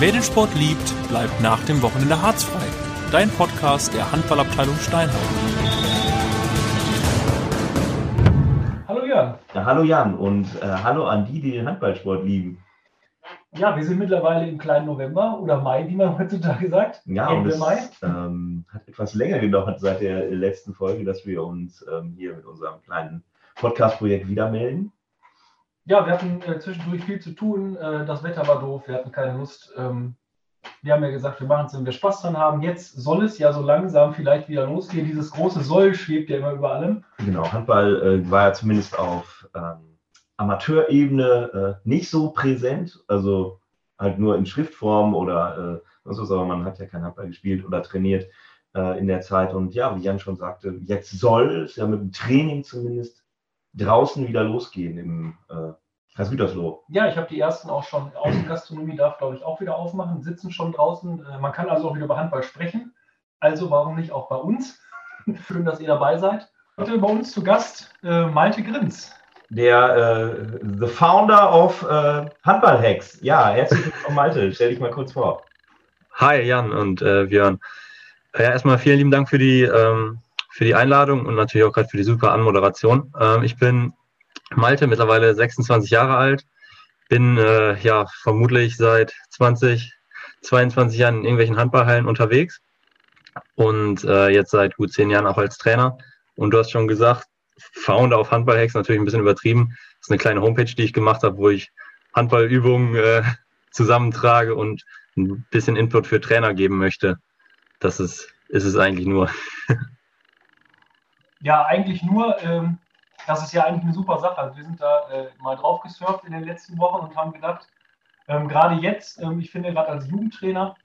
Wer den Sport liebt, bleibt nach dem Wochenende harzfrei. Dein Podcast der Handballabteilung Steinhausen. Hallo Jan. Ja, hallo Jan und äh, hallo an die, die den Handballsport lieben. Ja, wir sind mittlerweile im kleinen November oder Mai, wie man heutzutage sagt. Ja, Ende und es Mai. ähm, hat etwas länger gedauert seit der letzten Folge, dass wir uns ähm, hier mit unserem kleinen Podcast-Projekt wieder melden. Ja, wir hatten äh, zwischendurch viel zu tun. Äh, das Wetter war doof, wir hatten keine Lust. Ähm, wir haben ja gesagt, wir machen es, wenn wir Spaß dran haben. Jetzt soll es ja so langsam vielleicht wieder losgehen. Dieses große Soll schwebt ja immer über allem. Genau, Handball äh, war ja zumindest auf ähm, Amateurebene äh, nicht so präsent, also halt nur in Schriftform oder äh, sonst was, aber man hat ja kein Handball gespielt oder trainiert äh, in der Zeit. Und ja, wie Jan schon sagte, jetzt soll es ja mit dem Training zumindest draußen wieder losgehen im äh, Kreis Gütersloh. Ja, ich habe die ersten auch schon. Außengastronomie darf, glaube ich, auch wieder aufmachen, sitzen schon draußen. Äh, man kann also auch wieder über Handball sprechen. Also warum nicht auch bei uns? Schön, dass ihr dabei seid. Heute bei uns zu Gast äh, Malte Grins. Der äh, The Founder of äh, Handball-Hacks. Ja, herzlich willkommen, Malte. Stell dich mal kurz vor. Hi Jan und äh, Björn. Ja, erstmal vielen lieben Dank für die, ähm, für die Einladung und natürlich auch gerade für die super Anmoderation. Ähm, ich bin Malte, mittlerweile 26 Jahre alt, bin äh, ja vermutlich seit 20, 22 Jahren in irgendwelchen Handballhallen unterwegs und äh, jetzt seit gut zehn Jahren auch als Trainer. Und du hast schon gesagt, Founder auf Handballhacks, natürlich ein bisschen übertrieben. Das ist eine kleine Homepage, die ich gemacht habe, wo ich Handballübungen äh, zusammentrage und ein bisschen Input für Trainer geben möchte. Das ist, ist es eigentlich nur. Ja, eigentlich nur, ähm, das ist ja eigentlich eine super Sache. Also wir sind da äh, mal drauf gesurft in den letzten Wochen und haben gedacht, ähm, gerade jetzt, ähm, ich finde gerade als Jugendtrainer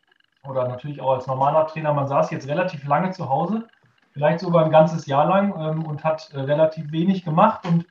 oder natürlich auch als normaler Trainer, man saß jetzt relativ lange zu Hause, vielleicht sogar ein ganzes Jahr lang ähm, und hat äh, relativ wenig gemacht und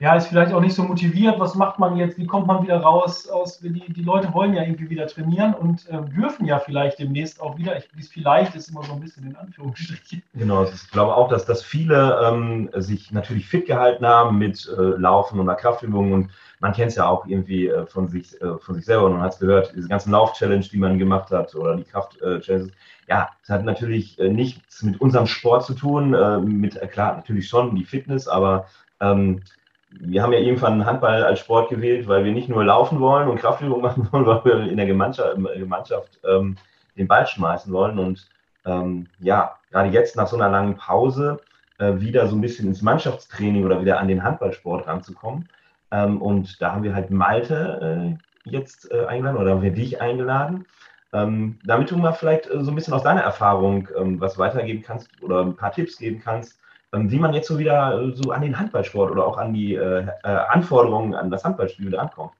ja, ist vielleicht auch nicht so motiviert. Was macht man jetzt? Wie kommt man wieder raus? Aus, die, die Leute wollen ja irgendwie wieder trainieren und äh, dürfen ja vielleicht demnächst auch wieder. Ich, vielleicht ist immer so ein bisschen in Anführungsstrichen. Genau, ich glaube auch, dass, dass viele ähm, sich natürlich fit gehalten haben mit äh, Laufen oder Kraftübungen und man kennt es ja auch irgendwie äh, von, sich, äh, von sich selber und man hat es gehört, diese ganzen Lauf-Challenge, die man gemacht hat oder die Kraft-Challenges. ja, das hat natürlich äh, nichts mit unserem Sport zu tun, äh, mit, äh, klar, natürlich schon die Fitness, aber ähm, wir haben ja irgendwann Handball als Sport gewählt, weil wir nicht nur laufen wollen und Kraftübungen machen wollen, weil wir in der Gemeinschaft, in der Gemeinschaft ähm, den Ball schmeißen wollen. Und ähm, ja, gerade jetzt nach so einer langen Pause äh, wieder so ein bisschen ins Mannschaftstraining oder wieder an den Handballsport ranzukommen. Ähm, und da haben wir halt Malte äh, jetzt äh, eingeladen oder haben wir dich eingeladen. Ähm, damit du mal vielleicht äh, so ein bisschen aus deiner Erfahrung ähm, was weitergeben kannst oder ein paar Tipps geben kannst, wie man jetzt so wieder äh, so an den Handballsport oder auch an die äh, äh, Anforderungen an das Handballspiel wieder ankommt.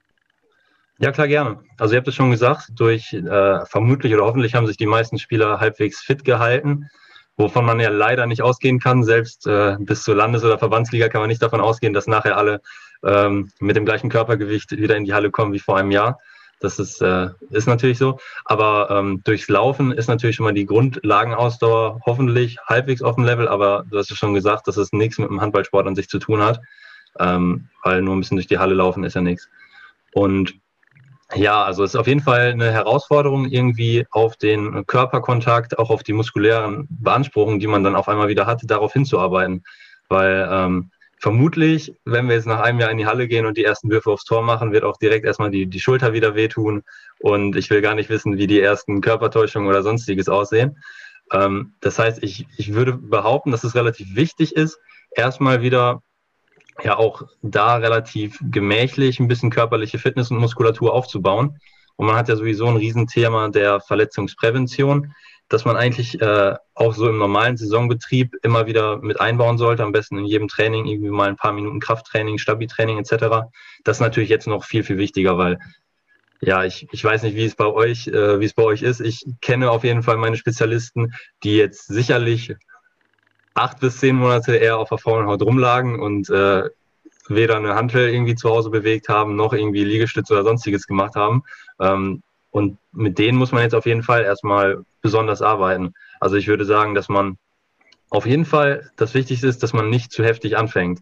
Ja, klar, gerne. Also ihr habt es schon gesagt, durch äh, vermutlich oder hoffentlich haben sich die meisten Spieler halbwegs fit gehalten, wovon man ja leider nicht ausgehen kann. Selbst äh, bis zur Landes- oder Verbandsliga kann man nicht davon ausgehen, dass nachher alle ähm, mit dem gleichen Körpergewicht wieder in die Halle kommen wie vor einem Jahr. Das ist, äh, ist natürlich so. Aber ähm, durchs Laufen ist natürlich schon mal die Grundlagenausdauer hoffentlich halbwegs auf dem Level. Aber du hast ja schon gesagt, dass es nichts mit dem Handballsport an sich zu tun hat. Ähm, weil nur ein bisschen durch die Halle laufen ist ja nichts. Und ja, also es ist auf jeden Fall eine Herausforderung, irgendwie auf den Körperkontakt, auch auf die muskulären Beanspruchungen, die man dann auf einmal wieder hatte, darauf hinzuarbeiten. Weil ähm, vermutlich, wenn wir jetzt nach einem Jahr in die Halle gehen und die ersten Würfe aufs Tor machen, wird auch direkt erstmal die, die Schulter wieder wehtun. Und ich will gar nicht wissen, wie die ersten Körpertäuschungen oder sonstiges aussehen. Ähm, das heißt, ich, ich würde behaupten, dass es relativ wichtig ist, erstmal wieder ja auch da relativ gemächlich ein bisschen körperliche Fitness und Muskulatur aufzubauen. Und man hat ja sowieso ein Riesenthema der Verletzungsprävention dass man eigentlich äh, auch so im normalen Saisonbetrieb immer wieder mit einbauen sollte, am besten in jedem Training irgendwie mal ein paar Minuten Krafttraining, Stabi-Training etc. Das ist natürlich jetzt noch viel, viel wichtiger, weil ja, ich, ich weiß nicht, wie es bei euch, äh, wie es bei euch ist. Ich kenne auf jeden Fall meine Spezialisten, die jetzt sicherlich acht bis zehn Monate eher auf der faulen Haut rumlagen und äh, weder eine Hantel irgendwie zu Hause bewegt haben, noch irgendwie Liegestütze oder sonstiges gemacht haben. Ähm, und mit denen muss man jetzt auf jeden Fall erstmal besonders arbeiten. Also ich würde sagen, dass man auf jeden Fall, das Wichtigste ist, dass man nicht zu heftig anfängt.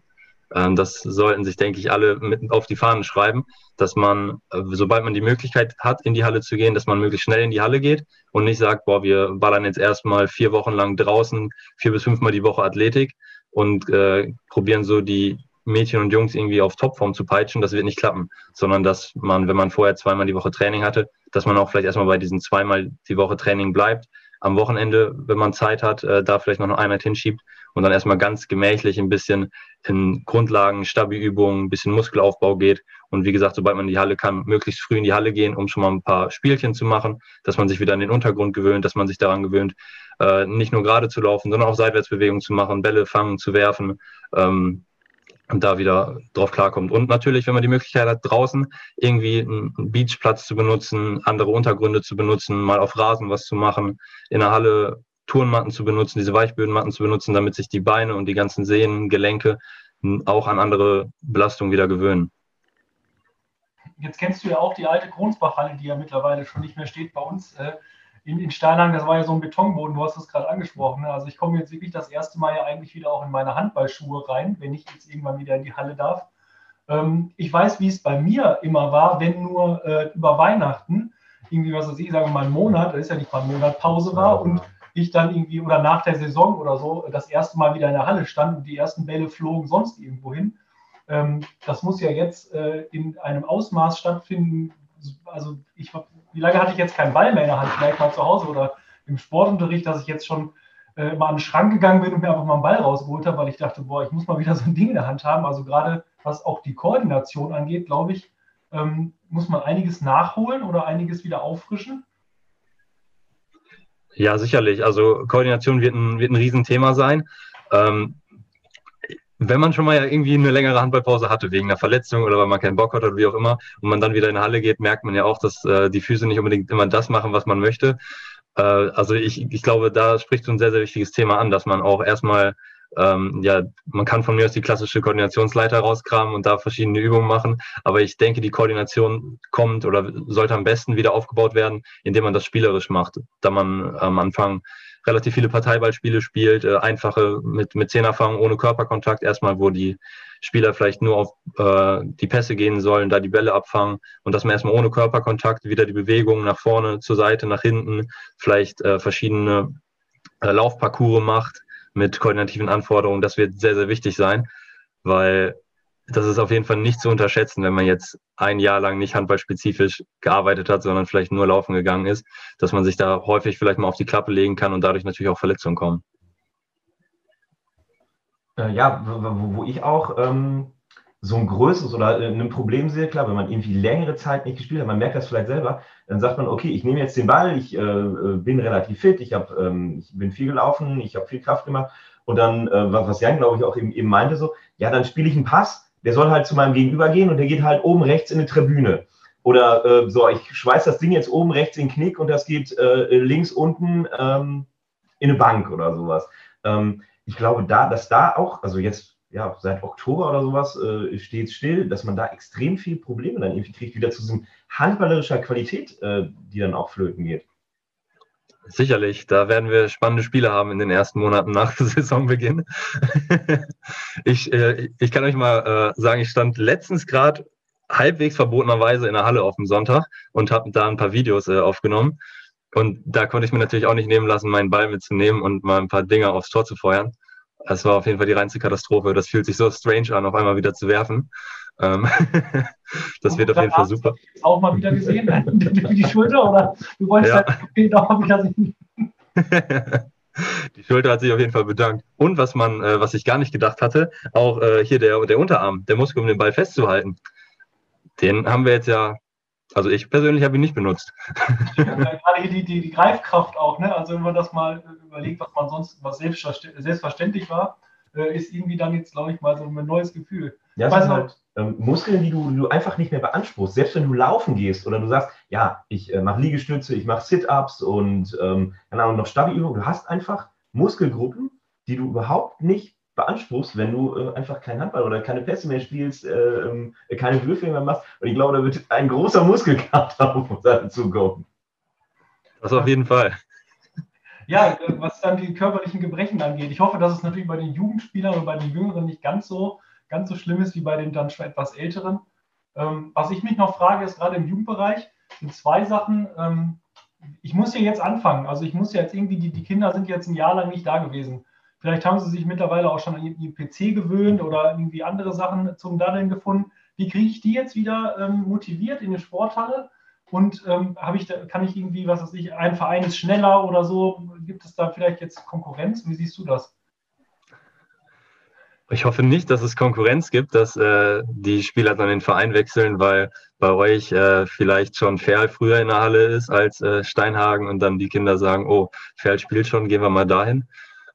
Ähm, das sollten sich, denke ich, alle mit auf die Fahnen schreiben, dass man, äh, sobald man die Möglichkeit hat, in die Halle zu gehen, dass man möglichst schnell in die Halle geht und nicht sagt, boah, wir ballern jetzt erstmal vier Wochen lang draußen, vier bis fünfmal die Woche Athletik und äh, probieren so die Mädchen und Jungs irgendwie auf Topform zu peitschen, das wird nicht klappen, sondern dass man, wenn man vorher zweimal die Woche Training hatte, dass man auch vielleicht erstmal bei diesen zweimal die Woche Training bleibt, am Wochenende, wenn man Zeit hat, äh, da vielleicht noch eine Einheit hinsschiebt und dann erstmal ganz gemächlich ein bisschen in Grundlagen, Stabi-Übungen, ein bisschen Muskelaufbau geht. Und wie gesagt, sobald man in die Halle kann, möglichst früh in die Halle gehen, um schon mal ein paar Spielchen zu machen, dass man sich wieder an den Untergrund gewöhnt, dass man sich daran gewöhnt, äh, nicht nur gerade zu laufen, sondern auch Seitwärtsbewegungen zu machen, Bälle fangen, zu werfen. Und da wieder drauf klarkommt. Und natürlich, wenn man die Möglichkeit hat, draußen irgendwie einen Beachplatz zu benutzen, andere Untergründe zu benutzen, mal auf Rasen was zu machen, in der Halle Turnmatten zu benutzen, diese Weichbödenmatten zu benutzen, damit sich die Beine und die ganzen Sehnen, Gelenke auch an andere Belastungen wieder gewöhnen. Jetzt kennst du ja auch die alte Kronsbachhalle, die ja mittlerweile schon nicht mehr steht bei uns. In, in Steinhagen, das war ja so ein Betonboden, du hast es gerade angesprochen. Ne? Also ich komme jetzt wirklich das erste Mal ja eigentlich wieder auch in meine Handballschuhe rein, wenn ich jetzt irgendwann wieder in die Halle darf. Ähm, ich weiß, wie es bei mir immer war, wenn nur äh, über Weihnachten irgendwie, was weiß ich, sagen wir mal einen Monat, das ist ja nicht mal ein Monat Pause war und ich dann irgendwie oder nach der Saison oder so das erste Mal wieder in der Halle stand und die ersten Bälle flogen sonst irgendwo hin. Ähm, das muss ja jetzt äh, in einem Ausmaß stattfinden. Also ich wie lange hatte ich jetzt keinen Ball mehr in der Hand, vielleicht mal zu Hause oder im Sportunterricht, dass ich jetzt schon äh, mal an den Schrank gegangen bin und mir einfach mal einen Ball rausgeholt habe, weil ich dachte, boah, ich muss mal wieder so ein Ding in der Hand haben. Also gerade was auch die Koordination angeht, glaube ich, ähm, muss man einiges nachholen oder einiges wieder auffrischen. Ja, sicherlich. Also Koordination wird ein, wird ein Riesenthema sein. Ähm, wenn man schon mal irgendwie eine längere Handballpause hatte, wegen einer Verletzung oder weil man keinen Bock hat oder wie auch immer, und man dann wieder in die Halle geht, merkt man ja auch, dass äh, die Füße nicht unbedingt immer das machen, was man möchte. Äh, also ich, ich glaube, da spricht so ein sehr, sehr wichtiges Thema an, dass man auch erstmal, ähm, ja, man kann von mir aus die klassische Koordinationsleiter rauskramen und da verschiedene Übungen machen, aber ich denke, die Koordination kommt oder sollte am besten wieder aufgebaut werden, indem man das spielerisch macht, da man am Anfang relativ viele Parteiballspiele spielt, äh, einfache mit, mit Zehnerfahrung ohne Körperkontakt, erstmal, wo die Spieler vielleicht nur auf äh, die Pässe gehen sollen, da die Bälle abfangen und dass man erstmal ohne Körperkontakt wieder die Bewegungen nach vorne, zur Seite, nach hinten, vielleicht äh, verschiedene äh, Laufparcours macht mit koordinativen Anforderungen. Das wird sehr, sehr wichtig sein, weil das ist auf jeden Fall nicht zu unterschätzen, wenn man jetzt ein Jahr lang nicht handballspezifisch gearbeitet hat, sondern vielleicht nur laufen gegangen ist, dass man sich da häufig vielleicht mal auf die Klappe legen kann und dadurch natürlich auch Verletzungen kommen. Äh, ja, wo, ich auch ähm, so ein größeres oder äh, ein Problem sehe, klar, wenn man irgendwie längere Zeit nicht gespielt hat, man merkt das vielleicht selber, dann sagt man, okay, ich nehme jetzt den Ball, ich äh, äh bin relativ fit, ich, hab, ähm, ich bin viel gelaufen, ich habe viel Kraft gemacht und dann, äh, was Jan, glaube ich, auch eben, eben meinte, so, ja, dann spiele ich einen Pass der soll halt zu meinem Gegenüber gehen und der geht halt oben rechts in eine Tribüne. Oder äh, so, ich schweiß das Ding jetzt oben rechts in den Knick und das geht äh, links unten ähm, in eine Bank oder sowas. Ähm, ich glaube, da, dass da auch, also jetzt ja, seit Oktober oder sowas äh, steht still, dass man da extrem viele Probleme dann irgendwie kriegt, wieder zu diesem handballerischer Qualität, äh, die dann auch flöten geht. Sicherlich, da werden wir spannende Spiele haben in den ersten Monaten nach Saisonbeginn. ich, äh, ich kann euch mal äh, sagen, ich stand letztens gerade halbwegs verbotenerweise in der Halle auf dem Sonntag und habe da ein paar Videos äh, aufgenommen. Und da konnte ich mir natürlich auch nicht nehmen lassen, meinen Ball mitzunehmen und mal ein paar Dinger aufs Tor zu feuern. Das war auf jeden Fall die reinste Katastrophe. Das fühlt sich so strange an, auf einmal wieder zu werfen. Ähm, das wird auf jeden Fall super. Auch mal wieder gesehen, die Schulter oder du wolltest ja. halt auch mal wieder sehen. Die Schulter hat sich auf jeden Fall bedankt. Und was man, äh, was ich gar nicht gedacht hatte, auch äh, hier der, der Unterarm, der Muskel, um den Ball festzuhalten. Den haben wir jetzt ja, also ich persönlich habe ihn nicht benutzt. Ja, gerade hier die, die, die Greifkraft auch, ne? Also wenn man das mal überlegt, was man sonst, was selbstverständlich war, äh, ist irgendwie dann jetzt, glaube ich, mal so ein neues Gefühl. Ja, das sind halt ähm, Muskeln, die du, du einfach nicht mehr beanspruchst. Selbst wenn du laufen gehst oder du sagst, ja, ich äh, mache Liegestütze, ich mache Sit-Ups und ähm, keine Ahnung, noch Stabi-Übungen. Du hast einfach Muskelgruppen, die du überhaupt nicht beanspruchst, wenn du äh, einfach keinen Handball oder keine Pässe mehr spielst, äh, ähm, keine Würfel mehr machst. Und ich glaube, da wird ein großer Muskelkater auf uns dazu kommen. Das auf jeden Fall. Ja, äh, was dann die körperlichen Gebrechen angeht. Ich hoffe, dass es natürlich bei den Jugendspielern und bei den Jüngeren nicht ganz so ganz so schlimm ist wie bei den dann schon etwas älteren. Ähm, was ich mich noch frage, ist gerade im Jugendbereich, sind zwei Sachen. Ähm, ich muss ja jetzt anfangen. Also ich muss ja jetzt irgendwie, die, die Kinder sind jetzt ein Jahr lang nicht da gewesen. Vielleicht haben sie sich mittlerweile auch schon an ihren PC gewöhnt oder irgendwie andere Sachen zum Daddeln gefunden. Wie kriege ich die jetzt wieder ähm, motiviert in eine Sporthalle? Und ähm, ich da, kann ich irgendwie, was weiß ich, ein Verein ist schneller oder so? Gibt es da vielleicht jetzt Konkurrenz? Wie siehst du das? Ich hoffe nicht, dass es Konkurrenz gibt, dass äh, die Spieler dann den Verein wechseln, weil bei euch äh, vielleicht schon Ferl früher in der Halle ist als äh, Steinhagen und dann die Kinder sagen, oh, Ferl spielt schon, gehen wir mal dahin.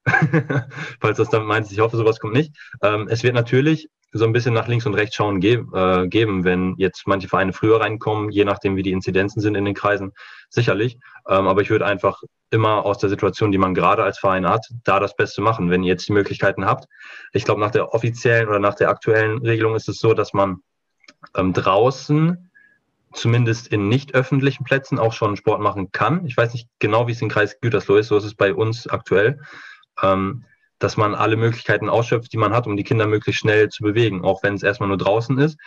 Falls das damit meint, ich hoffe, sowas kommt nicht. Ähm, es wird natürlich so ein bisschen nach links und rechts schauen ge äh, geben, wenn jetzt manche Vereine früher reinkommen, je nachdem, wie die Inzidenzen sind in den Kreisen, sicherlich. Ähm, aber ich würde einfach immer aus der Situation, die man gerade als Verein hat, da das Beste machen, wenn ihr jetzt die Möglichkeiten habt. Ich glaube, nach der offiziellen oder nach der aktuellen Regelung ist es so, dass man ähm, draußen zumindest in nicht öffentlichen Plätzen auch schon Sport machen kann. Ich weiß nicht genau, wie es im Kreis Gütersloh ist, so ist es bei uns aktuell. Ähm, dass man alle Möglichkeiten ausschöpft, die man hat, um die Kinder möglichst schnell zu bewegen, auch wenn es erstmal nur draußen ist.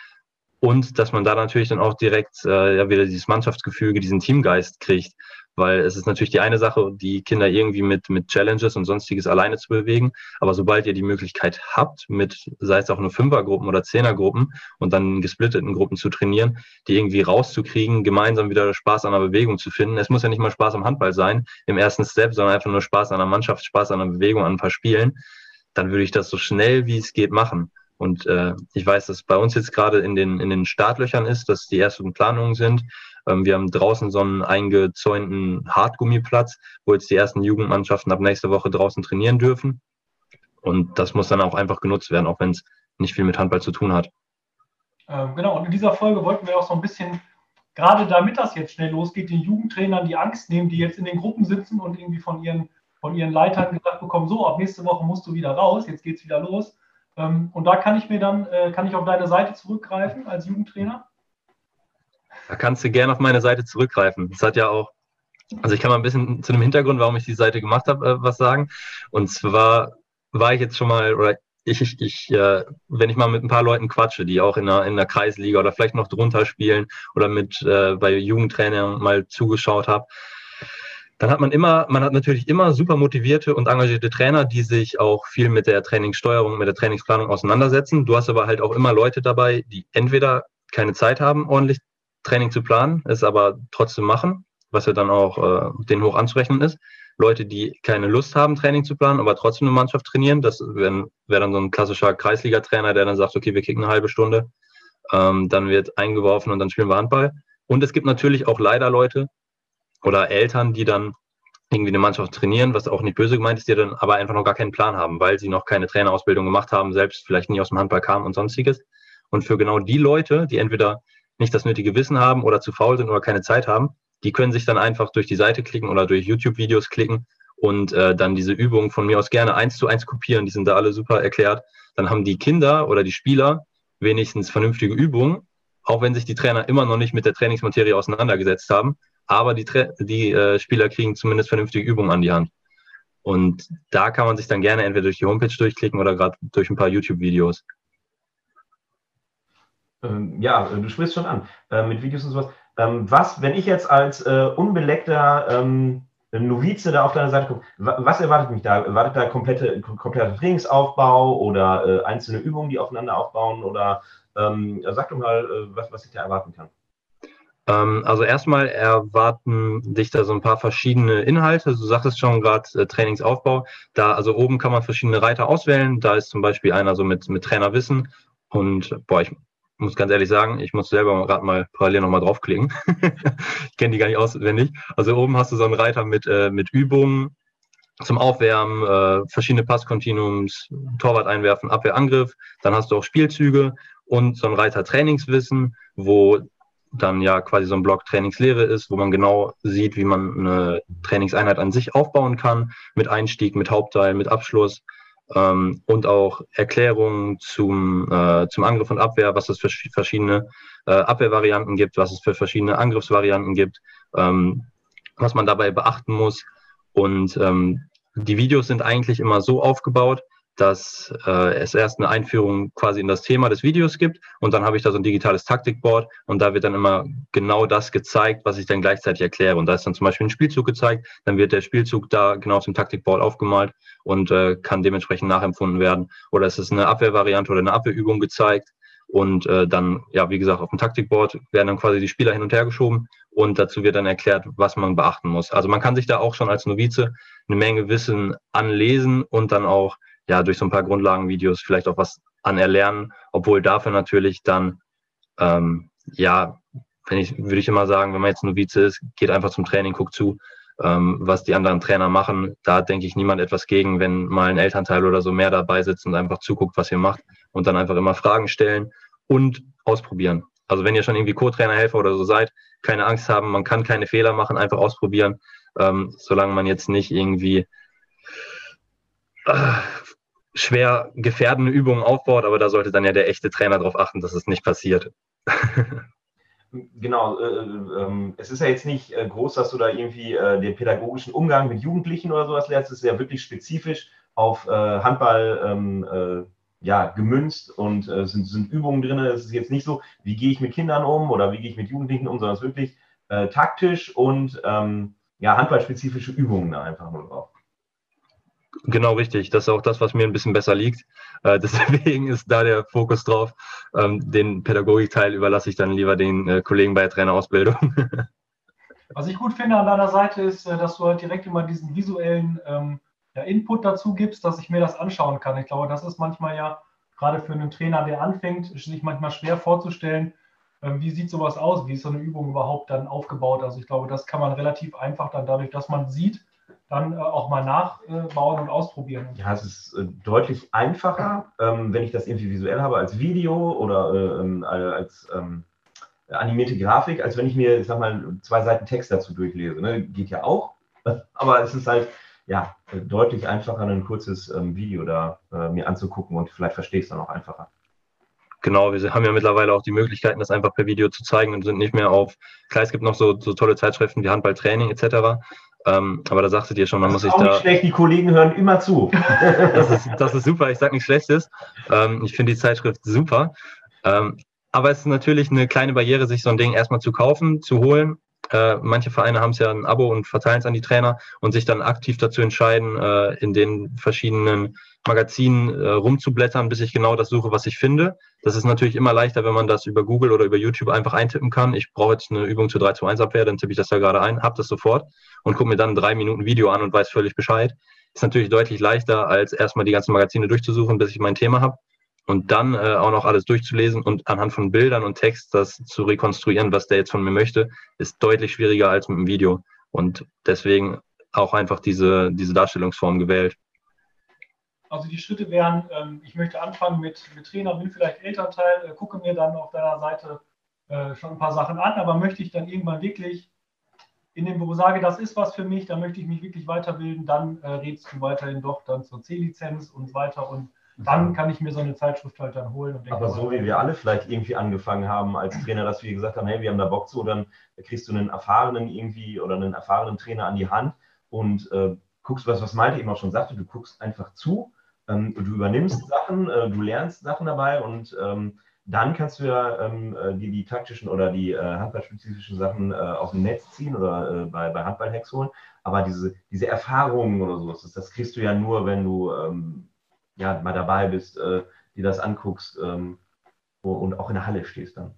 Und dass man da natürlich dann auch direkt äh, ja, wieder dieses Mannschaftsgefüge, diesen Teamgeist kriegt. Weil es ist natürlich die eine Sache, die Kinder irgendwie mit, mit Challenges und sonstiges alleine zu bewegen. Aber sobald ihr die Möglichkeit habt, mit, sei es auch nur Fünfergruppen oder Zehnergruppen und dann gesplitteten Gruppen zu trainieren, die irgendwie rauszukriegen, gemeinsam wieder Spaß an der Bewegung zu finden. Es muss ja nicht mal Spaß am Handball sein im ersten Step, sondern einfach nur Spaß an der Mannschaft, Spaß an der Bewegung, an ein paar Spielen. Dann würde ich das so schnell wie es geht machen. Und äh, ich weiß, dass bei uns jetzt gerade in den, in den Startlöchern ist, dass die ersten Planungen sind. Ähm, wir haben draußen so einen eingezäunten Hartgummiplatz, wo jetzt die ersten Jugendmannschaften ab nächster Woche draußen trainieren dürfen. Und das muss dann auch einfach genutzt werden, auch wenn es nicht viel mit Handball zu tun hat. Ähm, genau, und in dieser Folge wollten wir auch so ein bisschen, gerade damit das jetzt schnell losgeht, den Jugendtrainern die Angst nehmen, die jetzt in den Gruppen sitzen und irgendwie von ihren, von ihren Leitern gesagt bekommen, so, ab nächste Woche musst du wieder raus, jetzt geht es wieder los. Ähm, und da kann ich mir dann, äh, kann ich auf deine Seite zurückgreifen als Jugendtrainer? Da kannst du gerne auf meine Seite zurückgreifen. Das hat ja auch, also ich kann mal ein bisschen zu dem Hintergrund, warum ich die Seite gemacht habe, äh, was sagen. Und zwar war ich jetzt schon mal, oder ich, ich, ich äh, wenn ich mal mit ein paar Leuten quatsche, die auch in der, in der Kreisliga oder vielleicht noch drunter spielen oder mit äh, bei Jugendtrainern mal zugeschaut habe, dann hat man immer, man hat natürlich immer super motivierte und engagierte Trainer, die sich auch viel mit der Trainingssteuerung, mit der Trainingsplanung auseinandersetzen. Du hast aber halt auch immer Leute dabei, die entweder keine Zeit haben, ordentlich Training zu planen, es aber trotzdem machen, was ja dann auch äh, denen hoch anzurechnen ist. Leute, die keine Lust haben, Training zu planen, aber trotzdem eine Mannschaft trainieren. Das wäre wär dann so ein klassischer Kreisliga-Trainer, der dann sagt, okay, wir kicken eine halbe Stunde, ähm, dann wird eingeworfen und dann spielen wir Handball. Und es gibt natürlich auch leider Leute oder Eltern, die dann irgendwie eine Mannschaft trainieren, was auch nicht böse gemeint ist, die dann aber einfach noch gar keinen Plan haben, weil sie noch keine Trainerausbildung gemacht haben, selbst vielleicht nie aus dem Handball kamen und sonstiges. Und für genau die Leute, die entweder nicht das nötige Wissen haben oder zu faul sind oder keine Zeit haben, die können sich dann einfach durch die Seite klicken oder durch YouTube-Videos klicken und äh, dann diese Übungen von mir aus gerne eins zu eins kopieren. Die sind da alle super erklärt. Dann haben die Kinder oder die Spieler wenigstens vernünftige Übungen, auch wenn sich die Trainer immer noch nicht mit der Trainingsmaterie auseinandergesetzt haben. Aber die, Tra die äh, Spieler kriegen zumindest vernünftige Übungen an die Hand. Und da kann man sich dann gerne entweder durch die Homepage durchklicken oder gerade durch ein paar YouTube-Videos. Ähm, ja, du sprichst schon an äh, mit Videos und sowas. Ähm, was, wenn ich jetzt als äh, unbeleckter ähm, Novize da auf deiner Seite gucke, was erwartet mich da? Erwartet da komplette, kompletter Trainingsaufbau oder äh, einzelne Übungen, die aufeinander aufbauen? Oder ähm, sag doch mal, äh, was, was ich da erwarten kann. Ähm, also erstmal erwarten dich da so ein paar verschiedene Inhalte. Du sagtest schon gerade äh, Trainingsaufbau. Da, also oben kann man verschiedene Reiter auswählen. Da ist zum Beispiel einer so mit, mit Trainerwissen. Und boah, ich muss ganz ehrlich sagen, ich muss selber gerade mal parallel nochmal draufklicken. ich kenne die gar nicht auswendig. Also oben hast du so einen Reiter mit, äh, mit Übungen zum Aufwärmen, äh, verschiedene Passkontinuums, Torwart einwerfen, Abwehr, Angriff. Dann hast du auch Spielzüge und so einen Reiter Trainingswissen, wo dann ja quasi so ein Block Trainingslehre ist, wo man genau sieht, wie man eine Trainingseinheit an sich aufbauen kann, mit Einstieg, mit Hauptteil, mit Abschluss ähm, und auch Erklärungen zum, äh, zum Angriff und Abwehr, was es für verschiedene äh, Abwehrvarianten gibt, was es für verschiedene Angriffsvarianten gibt, ähm, was man dabei beachten muss. Und ähm, die Videos sind eigentlich immer so aufgebaut, dass äh, es erst eine Einführung quasi in das Thema des Videos gibt und dann habe ich da so ein digitales Taktikboard und da wird dann immer genau das gezeigt, was ich dann gleichzeitig erkläre. Und da ist dann zum Beispiel ein Spielzug gezeigt, dann wird der Spielzug da genau auf dem Taktikboard aufgemalt und äh, kann dementsprechend nachempfunden werden. Oder es ist eine Abwehrvariante oder eine Abwehrübung gezeigt und äh, dann, ja, wie gesagt, auf dem Taktikboard werden dann quasi die Spieler hin und her geschoben und dazu wird dann erklärt, was man beachten muss. Also man kann sich da auch schon als Novize eine Menge Wissen anlesen und dann auch ja durch so ein paar Grundlagenvideos vielleicht auch was anerlernen, obwohl dafür natürlich dann ähm, ja, wenn ich würde ich immer sagen, wenn man jetzt Novize ist, geht einfach zum Training, guckt zu, ähm, was die anderen Trainer machen. Da denke ich niemand etwas gegen, wenn mal ein Elternteil oder so mehr dabei sitzt und einfach zuguckt, was ihr macht und dann einfach immer Fragen stellen und ausprobieren. Also wenn ihr schon irgendwie Co-Trainer, Helfer oder so seid, keine Angst haben, man kann keine Fehler machen, einfach ausprobieren, ähm, solange man jetzt nicht irgendwie schwer gefährdende Übungen aufbaut, aber da sollte dann ja der echte Trainer darauf achten, dass es nicht passiert. Genau, äh, äh, es ist ja jetzt nicht äh, groß, dass du da irgendwie äh, den pädagogischen Umgang mit Jugendlichen oder sowas lernst. Es ist ja wirklich spezifisch auf äh, Handball ähm, äh, ja, gemünzt und es sind, sind, Übungen drin. Es ist jetzt nicht so, wie gehe ich mit Kindern um oder wie gehe ich mit Jugendlichen um, sondern es ist wirklich taktisch und ähm, ja, handballspezifische Übungen da einfach nur drauf. Genau richtig. Das ist auch das, was mir ein bisschen besser liegt. Äh, deswegen ist da der Fokus drauf. Ähm, den Pädagogikteil überlasse ich dann lieber den äh, Kollegen bei der Trainerausbildung. Was ich gut finde an deiner Seite ist, äh, dass du halt direkt immer diesen visuellen ähm, ja, Input dazu gibst, dass ich mir das anschauen kann. Ich glaube, das ist manchmal ja gerade für einen Trainer, der anfängt, sich manchmal schwer vorzustellen, ähm, wie sieht sowas aus, wie ist so eine Übung überhaupt dann aufgebaut. Also ich glaube, das kann man relativ einfach dann dadurch, dass man sieht, dann äh, auch mal nachbauen und ausprobieren. Ja, es ist äh, deutlich einfacher, ähm, wenn ich das irgendwie visuell habe als Video oder äh, ähm, als ähm, animierte Grafik, als wenn ich mir, ich sag mal, zwei Seiten Text dazu durchlese. Ne? Geht ja auch, aber es ist halt ja deutlich einfacher, ein kurzes ähm, Video da äh, mir anzugucken und vielleicht verstehe ich es dann auch einfacher. Genau, wir haben ja mittlerweile auch die Möglichkeiten, das einfach per Video zu zeigen und sind nicht mehr auf, klar, es gibt noch so, so tolle Zeitschriften wie Handballtraining etc., ähm, aber da sagst du dir schon, man das muss sich da. Nicht schlecht, die Kollegen hören immer zu. das, ist, das ist super, ich sage nichts Schlechtes. Ähm, ich finde die Zeitschrift super. Ähm, aber es ist natürlich eine kleine Barriere, sich so ein Ding erstmal zu kaufen, zu holen. Äh, manche Vereine haben es ja ein Abo und verteilen es an die Trainer und sich dann aktiv dazu entscheiden, äh, in den verschiedenen Magazinen äh, rumzublättern, bis ich genau das suche, was ich finde. Das ist natürlich immer leichter, wenn man das über Google oder über YouTube einfach eintippen kann. Ich brauche jetzt eine Übung zur 3 2 1 Abwehr, dann tippe ich das da gerade ein, habe das sofort und gucke mir dann drei Minuten Video an und weiß völlig Bescheid. Ist natürlich deutlich leichter, als erstmal die ganzen Magazine durchzusuchen, bis ich mein Thema habe und dann äh, auch noch alles durchzulesen und anhand von Bildern und Text das zu rekonstruieren, was der jetzt von mir möchte, ist deutlich schwieriger als mit dem Video. Und deswegen auch einfach diese, diese Darstellungsform gewählt. Also die Schritte wären, ähm, ich möchte anfangen mit, mit Trainer, bin vielleicht Elternteil, äh, gucke mir dann auf deiner Seite äh, schon ein paar Sachen an, aber möchte ich dann irgendwann wirklich in dem, ich sage, das ist was für mich, da möchte ich mich wirklich weiterbilden, dann äh, rätst du weiterhin doch dann zur C-Lizenz und weiter und dann kann ich mir so eine Zeitschrift halt dann holen. Aber so wie wir alle vielleicht irgendwie angefangen haben als Trainer, dass wir gesagt haben, hey, wir haben da Bock zu, dann kriegst du einen erfahrenen irgendwie oder einen erfahrenen Trainer an die Hand und äh, guckst, was, was Malte eben auch schon sagte, du guckst einfach zu ähm, du übernimmst Sachen, äh, du lernst Sachen dabei und ähm, dann kannst du ja ähm, äh, die, die taktischen oder die äh, handballspezifischen Sachen äh, aus dem Netz ziehen oder äh, bei, bei Handballhacks holen. Aber diese, diese Erfahrungen oder sowas, das, das kriegst du ja nur, wenn du ähm, ja, mal dabei bist, äh, dir das anguckst ähm, und auch in der Halle stehst dann.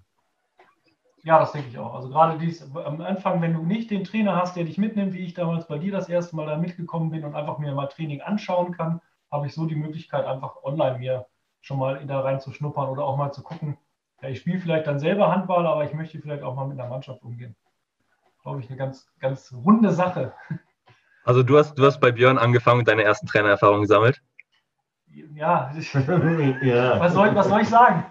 Ja, das denke ich auch. Also gerade dies am Anfang, wenn du nicht den Trainer hast, der dich mitnimmt, wie ich damals bei dir das erste Mal da mitgekommen bin und einfach mir mal Training anschauen kann, habe ich so die Möglichkeit, einfach online mir schon mal da rein zu schnuppern oder auch mal zu gucken. Ja, ich spiele vielleicht dann selber Handball, aber ich möchte vielleicht auch mal mit einer Mannschaft umgehen. Glaube ich, eine ganz, ganz runde Sache. Also du hast, du hast bei Björn angefangen und deine ersten Trainererfahrungen gesammelt? Ja, ja. Was, soll, was soll ich sagen?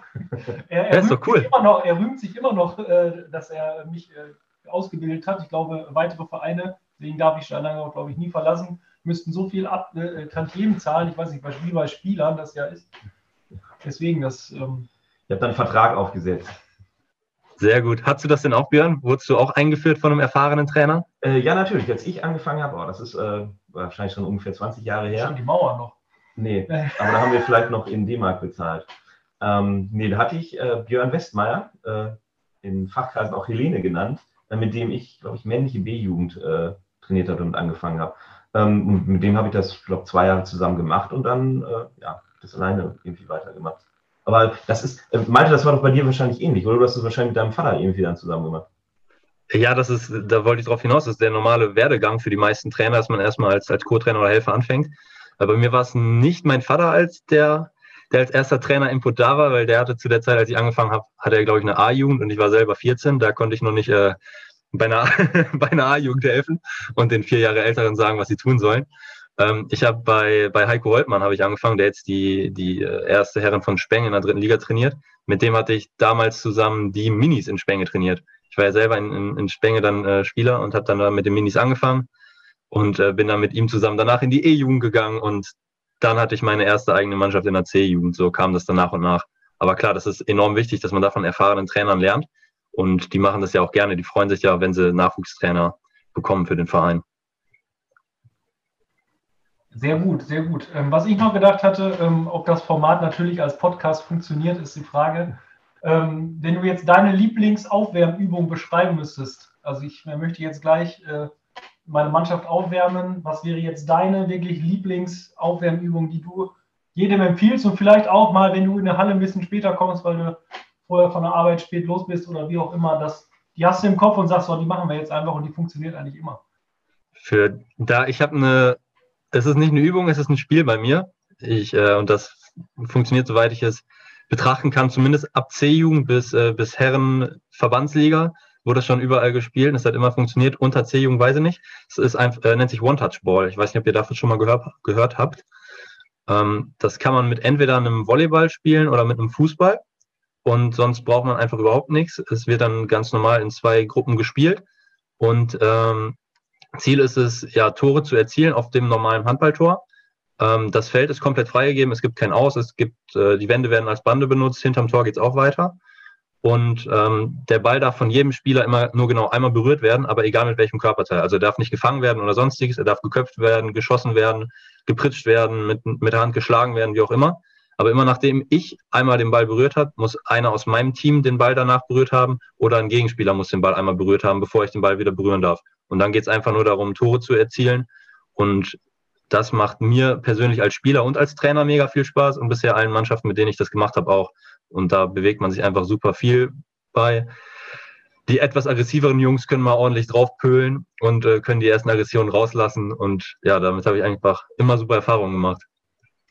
Er, er, ist doch cool. noch, er rühmt sich immer noch, äh, dass er mich äh, ausgebildet hat. Ich glaube, weitere Vereine, deswegen darf ich Steinlanger, glaube ich, nie verlassen, müssten so viel ab, äh, Tantiemen zahlen. Ich weiß nicht, wie bei Spielern das ja ist. Deswegen, das. Ähm ich habe dann einen Vertrag aufgesetzt. Sehr gut. Hast du das denn auch, Björn? Wurdest du auch eingeführt von einem erfahrenen Trainer? Äh, ja, natürlich. Als ich angefangen habe, oh, das ist äh, wahrscheinlich schon ungefähr 20 Jahre her. Schon die Mauer noch. Nee, aber da haben wir vielleicht noch in D-Mark bezahlt. Ähm, nee, da hatte ich äh, Björn Westmeier, äh, in Fachkreisen auch Helene genannt, äh, mit dem ich, glaube ich, männliche B-Jugend äh, trainiert habe und angefangen habe. Ähm, und mit dem habe ich das, glaube ich, zwei Jahre zusammen gemacht und dann, äh, ja, das alleine irgendwie weitergemacht. Aber das ist, äh, meinte, das war doch bei dir wahrscheinlich ähnlich, oder? Du hast das wahrscheinlich mit deinem Vater irgendwie dann zusammen gemacht. Ja, das ist, da wollte ich drauf hinaus, das ist der normale Werdegang für die meisten Trainer, dass man erstmal als, als Co-Trainer oder Helfer anfängt. Aber bei mir war es nicht mein Vater als der, der als erster Trainer Input da war, weil der hatte zu der Zeit, als ich angefangen habe, hatte er, glaube ich, eine A-Jugend und ich war selber 14, da konnte ich noch nicht äh, bei einer, bei einer A-Jugend helfen und den vier Jahre Älteren sagen, was sie tun sollen. Ähm, ich habe bei, bei Heiko Holtmann habe ich angefangen, der jetzt die, die äh, erste Herren von Speng in der dritten Liga trainiert. Mit dem hatte ich damals zusammen die Minis in Spenge trainiert. Ich war ja selber in, in, in Spenge dann äh, Spieler und habe dann da mit den Minis angefangen und äh, bin dann mit ihm zusammen danach in die E-Jugend gegangen und dann hatte ich meine erste eigene Mannschaft in der C-Jugend. So kam das dann nach und nach. Aber klar, das ist enorm wichtig, dass man da von erfahrenen Trainern lernt. Und die machen das ja auch gerne. Die freuen sich ja, wenn sie Nachwuchstrainer bekommen für den Verein. Sehr gut, sehr gut. Ähm, was ich noch gedacht hatte, ähm, ob das Format natürlich als Podcast funktioniert, ist die Frage. Ähm, wenn du jetzt deine Lieblingsaufwärmübung beschreiben müsstest, also ich möchte jetzt gleich äh, meine Mannschaft aufwärmen, was wäre jetzt deine wirklich Lieblingsaufwärmübung, die du jedem empfiehlst und vielleicht auch mal, wenn du in der Halle ein bisschen später kommst, weil du vorher von der Arbeit spät los bist oder wie auch immer, das, die hast du im Kopf und sagst, so, die machen wir jetzt einfach und die funktioniert eigentlich immer. Für da, ich habe eine es ist nicht eine Übung, es ist ein Spiel bei mir. Ich, äh, und das funktioniert, soweit ich es betrachten kann, zumindest ab C-Jugend bis, äh, bis Herren-Verbandsliga wurde schon überall gespielt. Es hat immer funktioniert. Unter C-Jugend weiß ich nicht. Es ist ein, äh, nennt sich One-Touch-Ball. Ich weiß nicht, ob ihr davon schon mal gehört, gehört habt. Ähm, das kann man mit entweder einem Volleyball spielen oder mit einem Fußball. Und sonst braucht man einfach überhaupt nichts. Es wird dann ganz normal in zwei Gruppen gespielt. Und ähm, Ziel ist es, ja, Tore zu erzielen auf dem normalen Handballtor. Ähm, das Feld ist komplett freigegeben, es gibt kein Aus, es gibt, äh, die Wände werden als Bande benutzt, hinterm Tor geht es auch weiter. Und ähm, der Ball darf von jedem Spieler immer nur genau einmal berührt werden, aber egal mit welchem Körperteil. Also er darf nicht gefangen werden oder sonstiges, er darf geköpft werden, geschossen werden, gepritscht werden, mit, mit der Hand geschlagen werden, wie auch immer. Aber immer nachdem ich einmal den Ball berührt habe, muss einer aus meinem Team den Ball danach berührt haben oder ein Gegenspieler muss den Ball einmal berührt haben, bevor ich den Ball wieder berühren darf. Und dann geht es einfach nur darum, Tore zu erzielen. Und das macht mir persönlich als Spieler und als Trainer mega viel Spaß und bisher allen Mannschaften, mit denen ich das gemacht habe, auch. Und da bewegt man sich einfach super viel bei. Die etwas aggressiveren Jungs können mal ordentlich draufpölen und äh, können die ersten Aggressionen rauslassen. Und ja, damit habe ich einfach immer super Erfahrungen gemacht.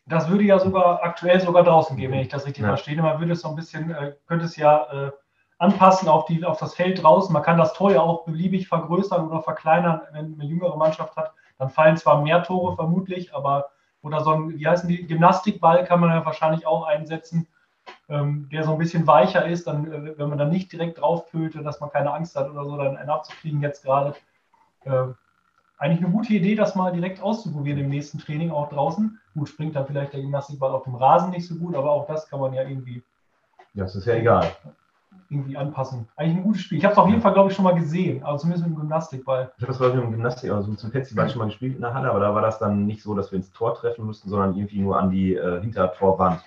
Das würde ja sogar aktuell sogar draußen gehen, wenn ich das richtig ja. verstehe. Man würde es so ein bisschen, äh, könnte es ja äh, anpassen auf, die, auf das Feld draußen. Man kann das Tor ja auch beliebig vergrößern oder verkleinern, wenn eine jüngere Mannschaft hat. Dann fallen zwar mehr Tore vermutlich, aber oder so ein, wie heißen die, Gymnastikball kann man ja wahrscheinlich auch einsetzen, ähm, der so ein bisschen weicher ist, dann, äh, wenn man dann nicht direkt drauf fühlte, dass man keine Angst hat oder so, dann einen abzukriegen jetzt gerade. Äh, eigentlich eine gute Idee, das mal direkt auszuprobieren im nächsten Training auch draußen. Gut, springt dann vielleicht der Gymnastikball auf dem Rasen nicht so gut, aber auch das kann man ja irgendwie. Ja, das ist ja egal irgendwie anpassen. Eigentlich ein gutes Spiel. Ich habe es auf jeden Fall, glaube ich, schon mal gesehen, also zumindest mit dem Gymnastikball. Ich habe das, glaube ich, mit dem Gymnastik, also zum Festival schon mal gespielt in der Halle, aber da war das dann nicht so, dass wir ins Tor treffen mussten, sondern irgendwie nur an die äh, Hintertorwand.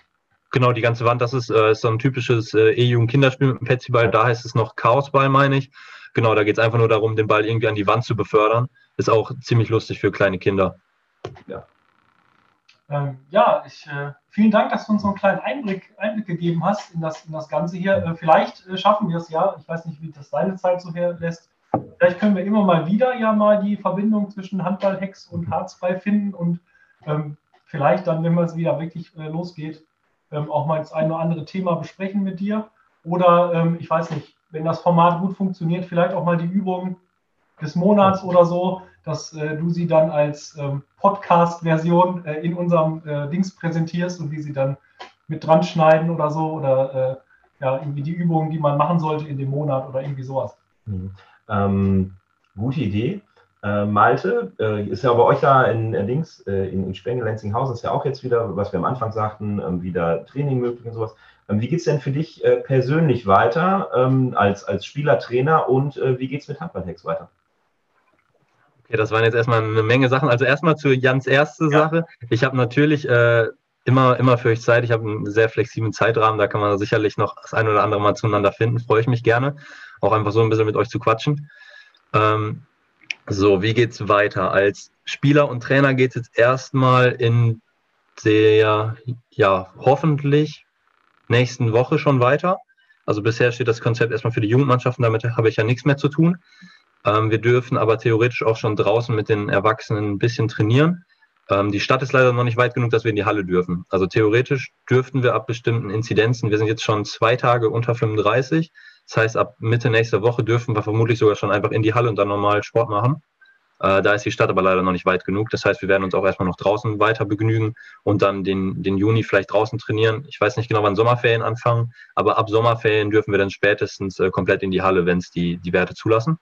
Genau, die ganze Wand, das ist, äh, ist so ein typisches äh, E-Jugend-Kinderspiel mit dem Petsyball. Da heißt es noch Chaosball, meine ich. Genau, da geht es einfach nur darum, den Ball irgendwie an die Wand zu befördern. Ist auch ziemlich lustig für kleine Kinder. Ja. Ähm, ja, ich, äh, vielen Dank, dass du uns so einen kleinen Einblick, Einblick gegeben hast in das, in das Ganze hier. Äh, vielleicht äh, schaffen wir es ja, ich weiß nicht, wie das deine Zeit so herlässt. Vielleicht können wir immer mal wieder ja mal die Verbindung zwischen Handballhex und Harzfrei finden und ähm, vielleicht dann, wenn es wieder wirklich äh, losgeht, ähm, auch mal das eine oder andere Thema besprechen mit dir. Oder ähm, ich weiß nicht, wenn das Format gut funktioniert, vielleicht auch mal die Übung des Monats oder so, dass äh, du sie dann als ähm, Podcast-Version äh, in unserem äh, Dings präsentierst und wie sie dann mit dran schneiden oder so oder äh, ja, irgendwie die Übungen, die man machen sollte in dem Monat oder irgendwie sowas. Mhm. Ähm, gute Idee. Äh, Malte, äh, ist ja bei euch da in äh, Dings, in, in Spenge-Lenzinghausen ist ja auch jetzt wieder, was wir am Anfang sagten, ähm, wieder Training möglich und sowas. Ähm, wie geht es denn für dich persönlich weiter ähm, als, als Spieler, Trainer und wie geht es mit Handballtext weiter? Ja, das waren jetzt erstmal eine Menge Sachen. Also erstmal zu Jans erste ja. Sache. Ich habe natürlich äh, immer, immer für euch Zeit. Ich habe einen sehr flexiblen Zeitrahmen. Da kann man sicherlich noch das ein oder andere Mal zueinander finden. Freue ich mich gerne. Auch einfach so ein bisschen mit euch zu quatschen. Ähm, so, wie geht's weiter? Als Spieler und Trainer geht es jetzt erstmal in der, ja, hoffentlich nächsten Woche schon weiter. Also bisher steht das Konzept erstmal für die Jugendmannschaften, damit habe ich ja nichts mehr zu tun. Ähm, wir dürfen aber theoretisch auch schon draußen mit den Erwachsenen ein bisschen trainieren. Ähm, die Stadt ist leider noch nicht weit genug, dass wir in die Halle dürfen. Also theoretisch dürften wir ab bestimmten Inzidenzen, wir sind jetzt schon zwei Tage unter 35. Das heißt, ab Mitte nächster Woche dürfen wir vermutlich sogar schon einfach in die Halle und dann normal Sport machen. Äh, da ist die Stadt aber leider noch nicht weit genug. Das heißt, wir werden uns auch erstmal noch draußen weiter begnügen und dann den, den Juni vielleicht draußen trainieren. Ich weiß nicht genau, wann Sommerferien anfangen, aber ab Sommerferien dürfen wir dann spätestens äh, komplett in die Halle, wenn es die, die Werte zulassen.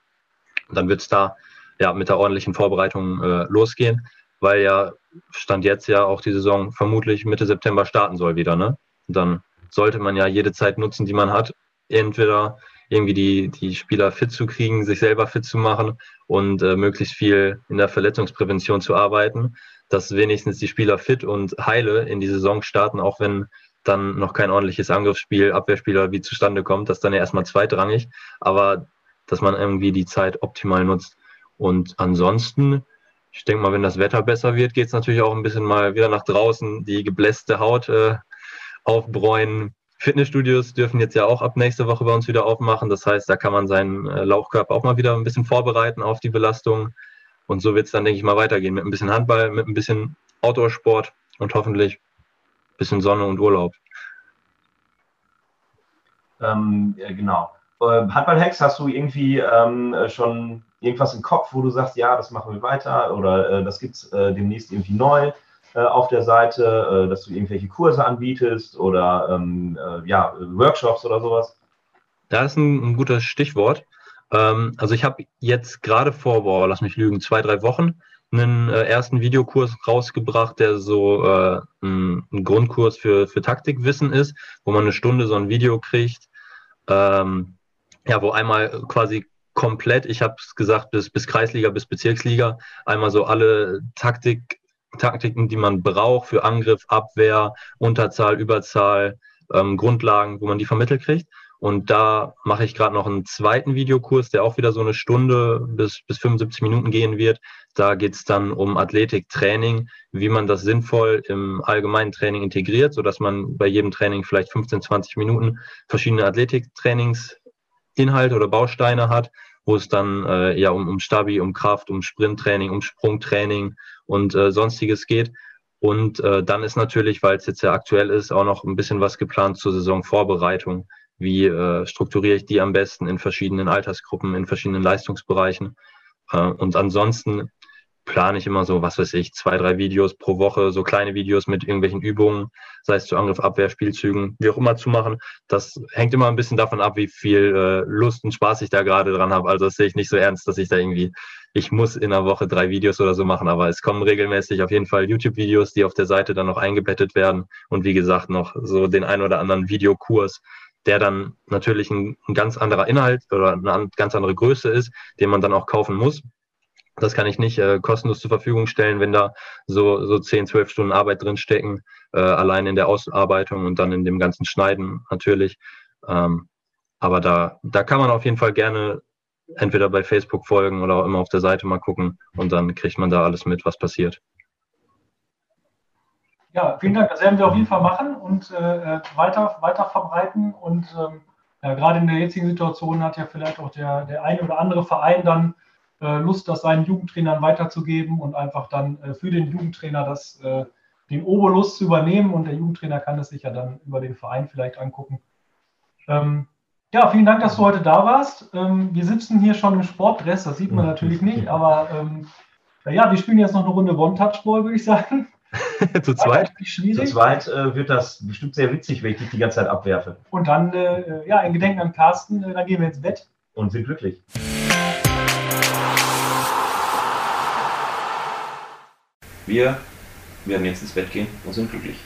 Und dann wird es da ja mit der ordentlichen Vorbereitung äh, losgehen, weil ja Stand jetzt ja auch die Saison vermutlich Mitte September starten soll wieder. Ne? Dann sollte man ja jede Zeit nutzen, die man hat. Entweder irgendwie die, die Spieler fit zu kriegen, sich selber fit zu machen und äh, möglichst viel in der Verletzungsprävention zu arbeiten, dass wenigstens die Spieler fit und heile in die Saison starten, auch wenn dann noch kein ordentliches Angriffsspiel, Abwehrspieler wie zustande kommt, das dann ja erstmal zweitrangig, aber dass man irgendwie die Zeit optimal nutzt. Und ansonsten, ich denke mal, wenn das Wetter besser wird, geht es natürlich auch ein bisschen mal wieder nach draußen, die geblässte Haut äh, aufbräunen. Fitnessstudios dürfen jetzt ja auch ab nächste Woche bei uns wieder aufmachen. Das heißt, da kann man seinen äh, Lauchkörper auch mal wieder ein bisschen vorbereiten auf die Belastung. Und so wird es dann, denke ich mal, weitergehen mit ein bisschen Handball, mit ein bisschen Outdoor-Sport und hoffentlich ein bisschen Sonne und Urlaub. Ähm, genau. Äh, Handball-Hacks, hast du irgendwie ähm, schon irgendwas im Kopf, wo du sagst, ja, das machen wir weiter oder äh, das gibt es äh, demnächst irgendwie neu auf der Seite, äh, dass du irgendwelche Kurse anbietest oder ähm, äh, ja, Workshops oder sowas? Das ist ein, ein gutes Stichwort. Ähm, also ich habe jetzt gerade vor, boah, lass mich lügen, zwei, drei Wochen einen ersten Videokurs rausgebracht, der so ein, ein, Grundkurs für, für Taktikwissen ist, wo man eine Stunde so ein Video kriegt, ähm, ja, wo einmal quasi komplett, ich habe es gesagt, bis, bis Kreisliga, bis Bezirksliga, einmal so alle Taktik, Taktiken, die man braucht für Angriff, Abwehr, Unterzahl, Überzahl, ähm, Grundlagen, wo man die vermittelt kriegt. Und da mache ich gerade noch einen zweiten Videokurs, der auch wieder so eine Stunde bis, bis 75 Minuten gehen wird. Da geht es dann um Athletiktraining, wie man das sinnvoll im allgemeinen Training integriert, sodass man bei jedem Training vielleicht 15, 20 Minuten verschiedene Athletiktrainings Inhalte oder Bausteine hat, wo es dann äh, ja um, um Stabi, um Kraft, um Sprinttraining, um Sprungtraining und äh, sonstiges geht. Und äh, dann ist natürlich, weil es jetzt ja aktuell ist, auch noch ein bisschen was geplant zur Saisonvorbereitung. Wie äh, strukturiere ich die am besten in verschiedenen Altersgruppen, in verschiedenen Leistungsbereichen? Äh, und ansonsten plane ich immer so, was weiß ich, zwei, drei Videos pro Woche, so kleine Videos mit irgendwelchen Übungen, sei es zu Angriff, Abwehr, Spielzügen, wie auch immer zu machen. Das hängt immer ein bisschen davon ab, wie viel äh, Lust und Spaß ich da gerade dran habe. Also das sehe ich nicht so ernst, dass ich da irgendwie, ich muss in einer Woche drei Videos oder so machen, aber es kommen regelmäßig auf jeden Fall YouTube-Videos, die auf der Seite dann noch eingebettet werden und wie gesagt noch so den ein oder anderen Videokurs, der dann natürlich ein, ein ganz anderer Inhalt oder eine ganz andere Größe ist, den man dann auch kaufen muss das kann ich nicht äh, kostenlos zur Verfügung stellen, wenn da so, so 10, 12 Stunden Arbeit drin stecken, äh, allein in der Ausarbeitung und dann in dem ganzen Schneiden natürlich. Ähm, aber da, da kann man auf jeden Fall gerne entweder bei Facebook folgen oder auch immer auf der Seite mal gucken und dann kriegt man da alles mit, was passiert. Ja, vielen Dank. Das werden wir auf jeden Fall machen und äh, weiter, weiter verbreiten. Und ähm, ja, gerade in der jetzigen Situation hat ja vielleicht auch der, der eine oder andere Verein dann Lust, das seinen Jugendtrainern weiterzugeben und einfach dann äh, für den Jugendtrainer das, äh, den Obolus zu übernehmen und der Jugendtrainer kann es sich ja dann über den Verein vielleicht angucken. Ähm, ja, vielen Dank, dass du heute da warst. Ähm, wir sitzen hier schon im Sportdress, das sieht man natürlich nicht, aber ähm, ja, wir spielen jetzt noch eine Runde One-Touch-Ball, würde ich sagen. Zu zweit? Zu zweit äh, wird das bestimmt sehr witzig, wenn ich dich die ganze Zeit abwerfe. Und dann, äh, ja, in Gedenken an Carsten, äh, dann gehen wir ins Bett. Und sind glücklich. Wir werden jetzt ins Bett gehen und sind glücklich.